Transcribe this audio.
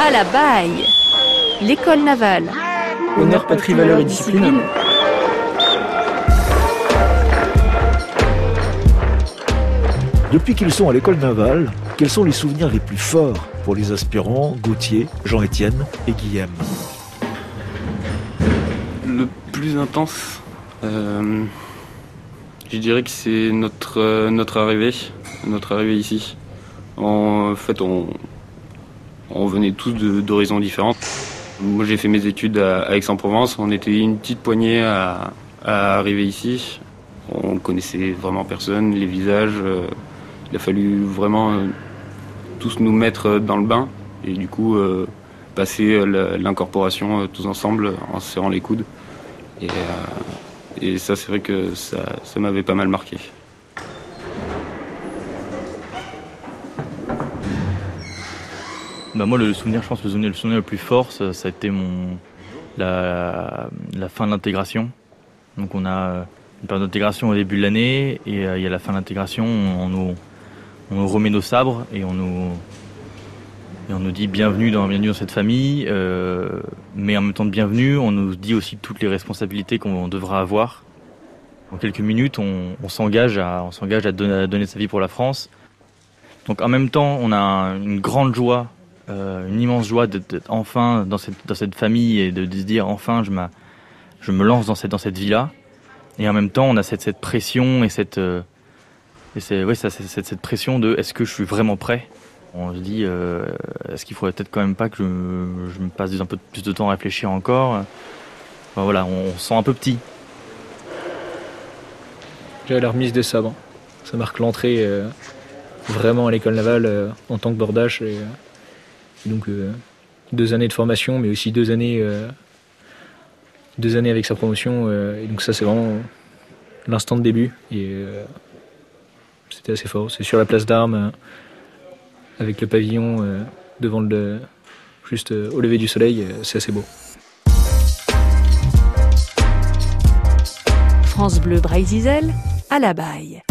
À la baille L'école navale. Honneur, patrie, valeur et discipline. Depuis qu'ils sont à l'école navale, quels sont les souvenirs les plus forts pour les aspirants Gauthier, Jean-Étienne et Guillaume? Le plus intense, euh, je dirais que c'est notre, euh, notre arrivée, notre arrivée ici. En fait, on, on venait tous d'horizons différents. Moi, j'ai fait mes études à, Aix-en-Provence. On était une petite poignée à, arriver ici. On connaissait vraiment personne, les visages. Euh, il a fallu vraiment euh, tous nous mettre dans le bain et du coup euh, passer l'incorporation tous ensemble en serrant les coudes. Et, ça, c'est vrai que ça m'avait pas mal marqué. Bah moi, le souvenir, je pense, le souvenir, le souvenir le plus fort, ça, a été mon, la, la fin de l'intégration. Donc on a une période d'intégration au début de l'année et euh, il y a la fin de l'intégration, on nous, on nous remet nos sabres et on nous, et on nous dit bienvenue dans, bienvenue dans cette famille, euh, mais en même temps de bienvenue, on nous dit aussi toutes les responsabilités qu'on devra avoir. En quelques minutes, on, s'engage à, on s'engage à à donner sa vie pour la France. Donc en même temps, on a une grande joie euh, une immense joie d'être enfin dans cette, famille et de, se dire enfin je, me lance dans cette, dans vie-là. Et en même temps, on a cette, pression et cette, euh, et cette, pression de est-ce que je suis vraiment prêt? On se dit euh, est-ce qu'il faudrait peut-être quand même pas que je, me passe un peu plus de temps à réfléchir encore? Voilà, on, sent un peu petit. J'ai la remise des sabres. Ça marque l'entrée vraiment à l'école navale en tant que bordage. Donc euh, deux années de formation, mais aussi deux années, euh, avec sa promotion. Euh, et donc ça, c'est vraiment l'instant de début. Et c'était assez fort. C'est sur la place d'armes, avec le pavillon devant le, juste au lever du soleil. c'est assez beau. France Bleu Braille à la baille.